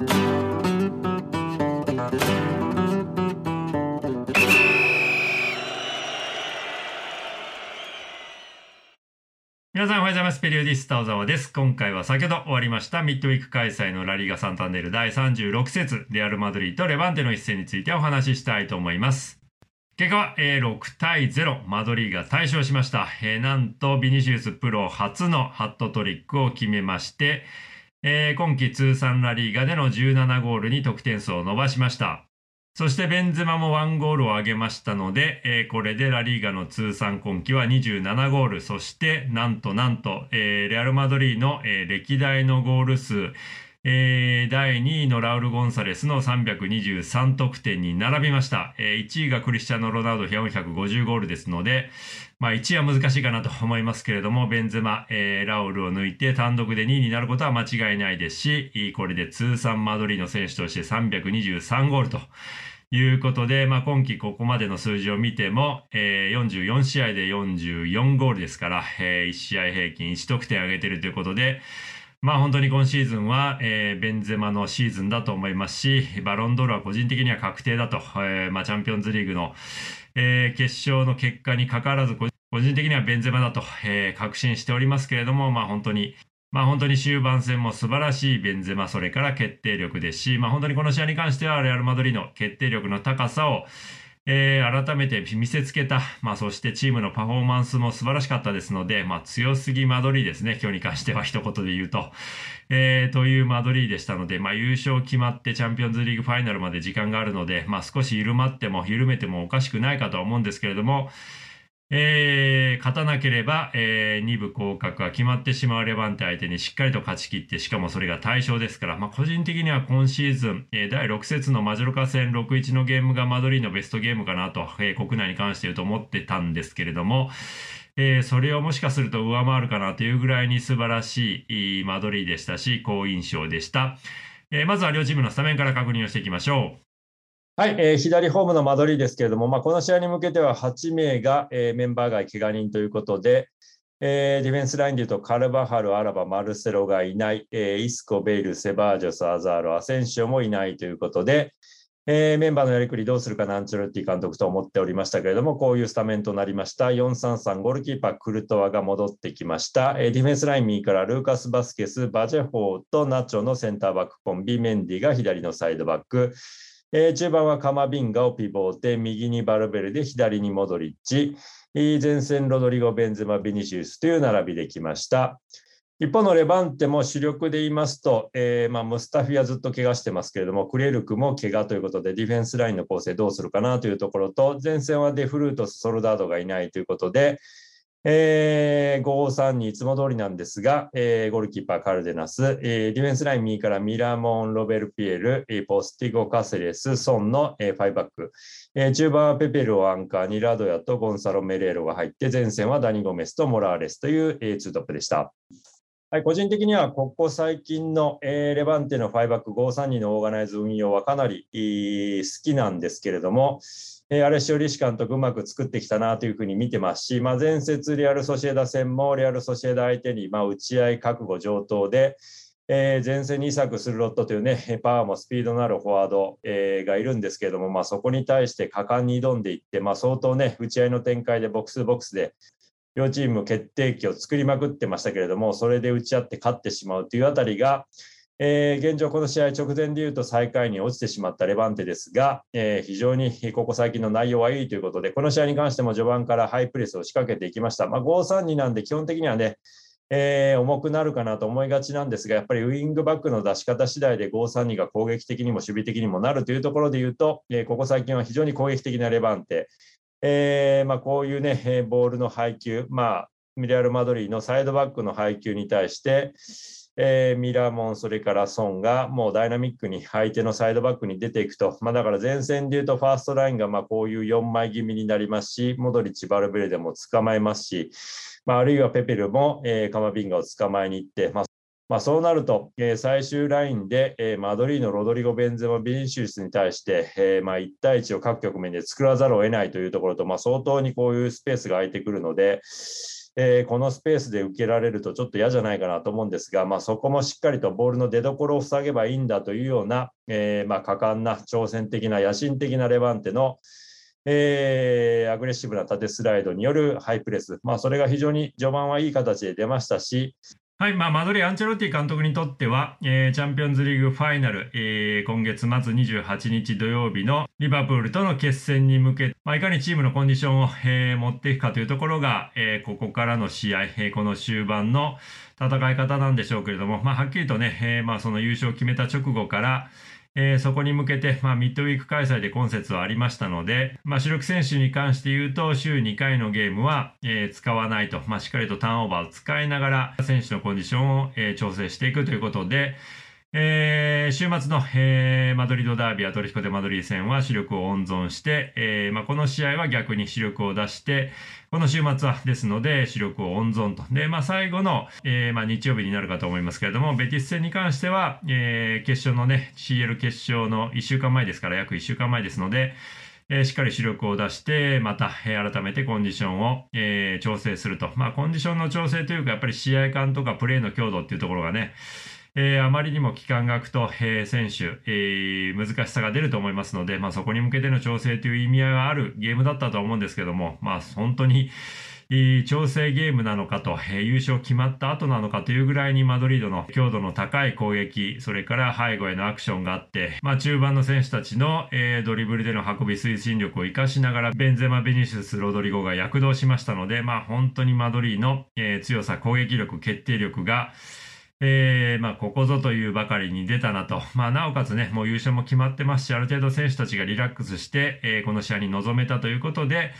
皆さんおはようございます。ペリオディスタ小沢です。今回は先ほど終わりましたミッドウィーク開催のラリーガサンタンデル第36節レアル・マドリーとレバンテの一戦についてお話ししたいと思います。結果は、えー、6対0、マドリーが大勝しました。なんとビニシウスプロ初のハットトリックを決めまして、えー、今季通算ラリーガでの17ゴールに得点数を伸ばしました。そしてベンゼマも1ゴールを挙げましたので、えー、これでラリーガの通算今季は27ゴール、そしてなんとなんと、えー、レアル・マドリーの、えー、歴代のゴール数、えー、第2位のラウル・ゴンサレスの323得点に並びました。えー、1位がクリスチャーノ・ロナウド450ゴールですので、まあ、1位は難しいかなと思いますけれども、ベンゼマ、えー、ラウルを抜いて単独で2位になることは間違いないですし、これで通算マドリーの選手として323ゴールと。いうことで、まあ、今季ここまでの数字を見ても、えー、44試合で44ゴールですから、えー、1試合平均1得点上げているということで、まあ本当に今シーズンは、えー、ベンゼマのシーズンだと思いますし、バロンドールは個人的には確定だと、えー、まあチャンピオンズリーグの、えー、決勝の結果にかかわらず、個人的にはベンゼマだと、え、確信しておりますけれども、まあ本当にまあ本当に終盤戦も素晴らしいベンゼマ、それから決定力ですし、まあ本当にこの試合に関しては、レアル・マドリーの決定力の高さを、えー、改めて見せつけた、まあそしてチームのパフォーマンスも素晴らしかったですので、まあ強すぎマドリーですね、今日に関しては一言で言うと。えー、というマドリーでしたので、まあ優勝決まってチャンピオンズリーグファイナルまで時間があるので、まあ少し緩まっても緩めてもおかしくないかとは思うんですけれども、えー、勝たなければ、えー、2部降格が決まってしまうレバンテ相手にしっかりと勝ち切って、しかもそれが対象ですから、まあ、個人的には今シーズン、えー、第6節のマジョルカ戦6-1のゲームがマドリーのベストゲームかなと、えー、国内に関して言うと思ってたんですけれども、えー、それをもしかすると上回るかなというぐらいに素晴らしいマドリーでしたし、好印象でした。えー、まずは両チームのスタメンから確認をしていきましょう。はい、えー、左ホームのマドリーですけれども、まあ、この試合に向けては8名が、えー、メンバー外、怪我人ということで、えー、ディフェンスラインでいうと、カルバハル、アラバ、マルセロがいない、えー、イスコ、ベイル、セバージョス、アザール、アセンシオもいないということで、えー、メンバーのやりくりどうするかなアンチェロッティ監督と思っておりましたけれども、こういうスタメンとなりました。4-3-3、ゴールキーパー、クルトワが戻ってきました。えー、ディフェンスライン右からルーカス・バスケス、バジェホーとナチョのセンターバックコンビ、メンディが左のサイドバック、えー、中盤はカマビンガをピボーテ、右にバルベルデ、左にモドリッチ、前線ロドリゴ・ベンゼマ・ビニシウスという並びできました。一方のレバンテも主力で言いますと、えーまあ、ムスタフィはずっと怪我してますけれども、クレルクも怪我ということで、ディフェンスラインの構成どうするかなというところと、前線はデ・フルートス、ソルダードがいないということで、えー、5-3にいつも通りなんですが、えー、ゴールキーパーカルデナス、えー、ディフェンスライン右からミラモン、ロベルピエル、ポスティゴ・カセレス、ソンの、えー、5バック、えー、中盤はペペルをアンカーにラドヤとゴンサロ・メレーロが入って、前線はダニ・ゴメスとモラーレスという、えー、2トップでした。はい、個人的にはここ最近の、えー、レバンテの5バック532のオーガナイズ運用はかなり好きなんですけれども、えー、アレシオ・リシ監督うまく作ってきたなというふうに見てますし、まあ、前節レアル・ソシエダ戦もレアル・ソシエダ相手に、まあ、打ち合い覚悟上等で、えー、前線にイサク・スルロットというね、パワーもスピードのあるフォワード、えー、がいるんですけれども、まあ、そこに対して果敢に挑んでいって、まあ、相当ね、打ち合いの展開でボックスボックスで両チーム決定機を作りまくってましたけれども、それで打ち合って勝ってしまうというあたりが、えー、現状、この試合直前でいうと最下位に落ちてしまったレバンテですが、えー、非常にここ最近の内容はいいということで、この試合に関しても序盤からハイプレスを仕掛けていきました。まあ、5-3-2なんで基本的にはね、えー、重くなるかなと思いがちなんですが、やっぱりウイングバックの出し方次第で5-3-2が攻撃的にも守備的にもなるというところで言うと、えー、ここ最近は非常に攻撃的なレバンテ、えーまあ、こういうね、ボールの配球、まあ、ミレアル・マドリーのサイドバックの配球に対して、えー、ミラーモン、それからソンがもうダイナミックに相手のサイドバックに出ていくと、まあ、だから前線でいうとファーストラインがまあこういう4枚気味になりますし、モドリッチ、バルベルデも捕まえますし、まあ、あるいはペペルも、えー、カマビンガを捕まえに行って、ままあ、そうなると、えー、最終ラインで、えー、マドリーのロドリゴ・ベンゼマ・ビニシウスに対して、えーまあ、1対1を各局面で作らざるを得ないというところと、まあ、相当にこういうスペースが空いてくるので、え、このスペースで受けられるとちょっと嫌じゃないかなと思うんですが、まあ、そこもしっかりとボールの出どころを塞げばいいんだというような、え、まあ、果敢な挑戦的な野心的なレバンテの、えー、アグレッシブな縦スライドによるハイプレス、まあ、それが非常に序盤はいい形で出ましたし、はい、まあ、マドリー・アンチェロッティ監督にとっては、えー、チャンピオンズリーグファイナル、えー、今月末28日土曜日のリバプールとの決戦に向け、まあ、いかにチームのコンディションを、えー、持っていくかというところが、えここからの試合、えこの終盤の戦い方なんでしょうけれども、まあ、はっきりとね、えまあ、その優勝を決めた直後から、えー、そこに向けて、まあ、ミッドウィーク開催で今節はありましたので、まあ、主力選手に関して言うと、週2回のゲームは、えー、使わないと、まあ、しっかりとターンオーバーを使いながら、選手のコンディションを、えー、調整していくということで、えー、週末の、えー、マドリードダービーアトレティコでマドリー戦は主力を温存して、えーまあ、この試合は逆に主力を出して、この週末はですので主力を温存と。で、まあ、最後の、えーまあ、日曜日になるかと思いますけれども、ベティス戦に関しては、えー、決勝のね、CL 決勝の1週間前ですから、約1週間前ですので、えー、しっかり主力を出して、また、えー、改めてコンディションを、えー、調整すると。まあ、コンディションの調整というか、やっぱり試合感とかプレーの強度っていうところがね、えー、あまりにも期間が空くと、えー、選手、えー、難しさが出ると思いますので、まあ、そこに向けての調整という意味合いがあるゲームだったと思うんですけども、まあ、本当に、調整ゲームなのかと、えー、優勝決まった後なのかというぐらいにマドリードの強度の高い攻撃、それから背後へのアクションがあって、まあ中盤の選手たちの、えー、ドリブルでの運び推進力を活かしながら、ベンゼマ・ベニシウス・ロドリゴが躍動しましたので、まあ本当にマドリーの、えー、強さ、攻撃力、決定力が、えー、まあ、ここぞというばかりに出たなと。まあ、なおかつね、もう優勝も決まってますし、ある程度選手たちがリラックスして、えー、この試合に臨めたということで、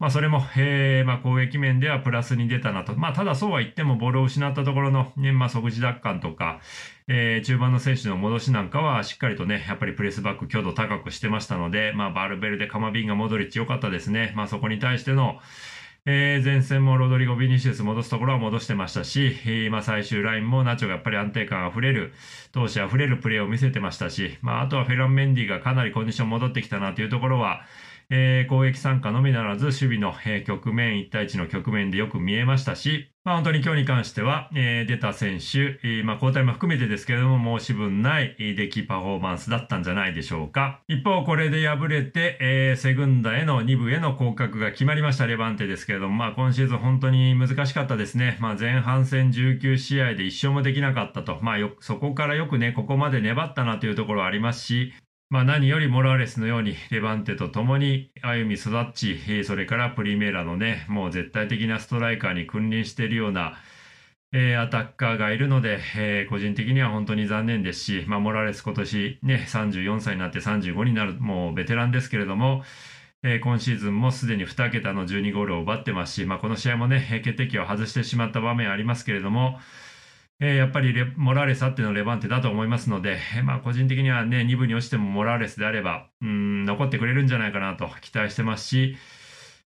まあ、それも、えー、まあ、攻撃面ではプラスに出たなと。まあ、ただそうは言っても、ボールを失ったところの、ね、まあ、即時奪還とか、えー、中盤の選手の戻しなんかは、しっかりとね、やっぱりプレスバック強度高くしてましたので、まあ、バルベルデ、カマビンガ、モドリッチ良かったですね。まあ、そこに対しての、えー、前線もロドリゴ・ビニシウス戻すところは戻してましたし、えー、まあ、最終ラインもナチョがやっぱり安定感あふれる、闘志あふれるプレーを見せてましたし、まあ、あとはフェラン・メンディがかなりコンディション戻ってきたなというところは、えー、攻撃参加のみならず、守備の、えー、局面、1対1の局面でよく見えましたし、まあ、本当に今日に関しては、えー、出た選手、えー、まあ、交代も含めてですけれども、申し分ない出来パフォーマンスだったんじゃないでしょうか。一方、これで敗れて、えー、セグンダへの2部への降格が決まりましたレバンテですけれども、まあ、今シーズン本当に難しかったですね。まあ、前半戦19試合で1勝もできなかったと。まあ、よ、そこからよくね、ここまで粘ったなというところはありますし、まあ何よりモラレスのようにレバンテと共に歩み育ち、それからプリメーラのね、もう絶対的なストライカーに君臨しているような、え、アタッカーがいるので、えー、個人的には本当に残念ですし、まあ、モラレス今年ね、34歳になって35になる、もうベテランですけれども、えー、今シーズンもすでに2桁の12ゴールを奪ってますし、まあ、この試合もね、決定機を外してしまった場面ありますけれども、やっぱりモラーレスあってのレバンテだと思いますので、まあ個人的にはね、2部に落ちてもモラーレスであれば、うん、残ってくれるんじゃないかなと期待してますし、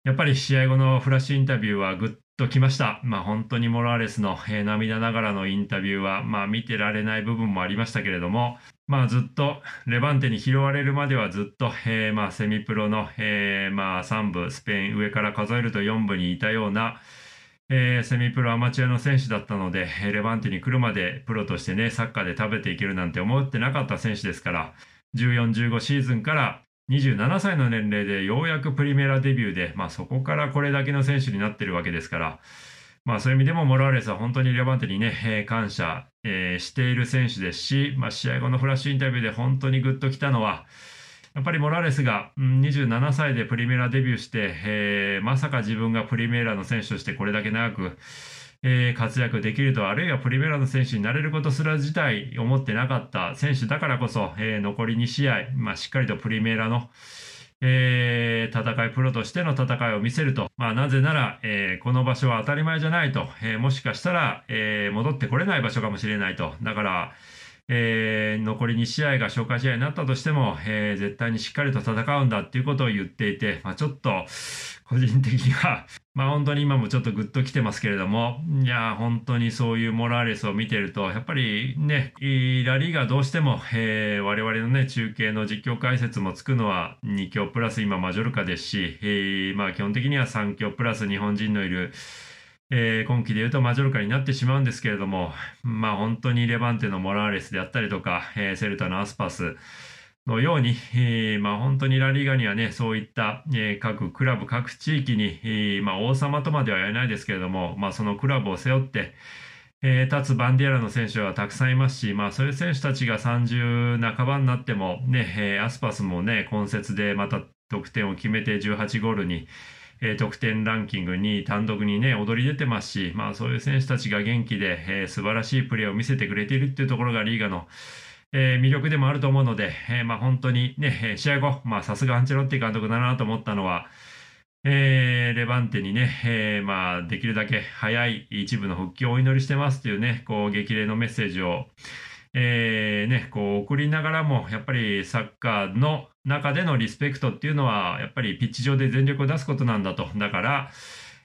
やっぱり試合後のフラッシュインタビューはぐっときました。まあ本当にモラーレスの、えー、涙ながらのインタビューは、まあ見てられない部分もありましたけれども、まあずっとレバンテに拾われるまではずっと、えー、まあセミプロの、えー、まあ3部、スペイン上から数えると4部にいたような、えー、セミプロアマチュアの選手だったので、レバンテに来るまでプロとしてね、サッカーで食べていけるなんて思ってなかった選手ですから、14、15シーズンから27歳の年齢でようやくプリメラデビューで、まあそこからこれだけの選手になってるわけですから、まあそういう意味でもモラーレスは本当にレバンテにね、えー、感謝、えー、している選手ですし、まあ試合後のフラッシュインタビューで本当にグッときたのは、やっぱりモラレスが27歳でプリメラデビューして、えー、まさか自分がプリメラの選手としてこれだけ長く、えー、活躍できると、あるいはプリメラの選手になれることすら自体思ってなかった選手だからこそ、えー、残り2試合、まあ、しっかりとプリメラの、えー、戦い、プロとしての戦いを見せると。まあ、なぜなら、えー、この場所は当たり前じゃないと。えー、もしかしたら、え戻ってこれない場所かもしれないと。だから、えー、残り2試合が消化試合になったとしても、えー、絶対にしっかりと戦うんだっていうことを言っていて、まあ、ちょっと個人的には、まあ本当に今もちょっとグッと来てますけれども、いや、本当にそういうモラーレスを見てると、やっぱりね、ラリーがどうしても、えー、我々のね、中継の実況解説もつくのは2強プラス今マジョルカですし、えー、まあ基本的には3強プラス日本人のいるえー、今季で言うとマジョルカになってしまうんですけれども、まあ本当にレバンテのモラーレスであったりとか、えー、セルタのアスパスのように、えー、まあ本当にラリーガにはね、そういった、え、各クラブ、各地域に、え、まあ王様とまでは言えないですけれども、まあそのクラブを背負って、え、立つバンディアラの選手はたくさんいますし、まあそういう選手たちが30半ばになってもね、え、アスパスもね、今節でまた得点を決めて18ゴールに、えー、得点ランキングに単独にね、躍り出てますし、まあそういう選手たちが元気で、えー、素晴らしいプレーを見せてくれているっていうところがリーガの、えー、魅力でもあると思うので、えー、まあ本当にね、試合後、まあさすがアンチェロッティ監督だなと思ったのは、えー、レバンテにね、えー、まあできるだけ早い一部の復帰をお祈りしてますというね、こう激励のメッセージを、えー、ね、こう送りながらも、やっぱりサッカーの中でのリスペクトっていうのは、やっぱりピッチ上で全力を出すことなんだと。だから、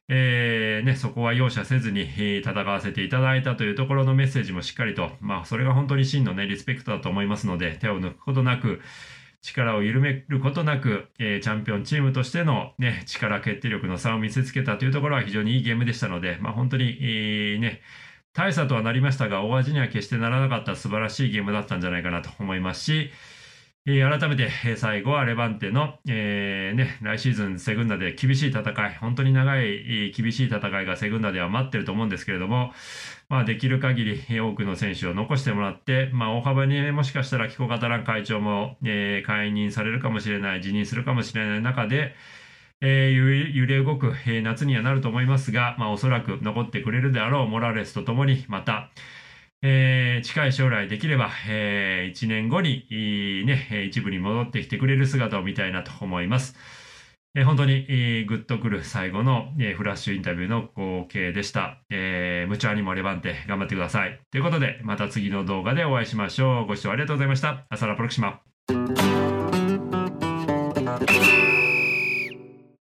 えー、ね、そこは容赦せずに戦わせていただいたというところのメッセージもしっかりと、まあ、それが本当に真のね、リスペクトだと思いますので、手を抜くことなく、力を緩めることなく、えー、チャンピオンチームとしての、ね、力決定力の差を見せつけたというところは非常にいいゲームでしたので、まあ、本当に、えー、ね、大差とはなりましたが、大味には決してならなかった素晴らしいゲームだったんじゃないかなと思いますし、えー、改めて、え、最後はレバンテの、えー、ね、来シーズンセグンダで厳しい戦い、本当に長い厳しい戦いがセグンダでは待ってると思うんですけれども、まあ、できる限り多くの選手を残してもらって、まあ、大幅に、もしかしたらキコカタラン会長も、えー、解任されるかもしれない、辞任するかもしれない中で、えー、揺れ動く、えー、夏にはなると思いますが、まあ、おそらく残ってくれるであろうモラレスとともに、また、えー、近い将来できれば、え、1年後に、ね、一部に戻ってきてくれる姿を見たいなと思います。え、本当に、えー、グッとくる最後の、え、フラッシュインタビューの光景でした。えー、無茶にもレバンテ頑張ってください。ということで、また次の動画でお会いしましょう。ご視聴ありがとうございました。アサラプロクシマ。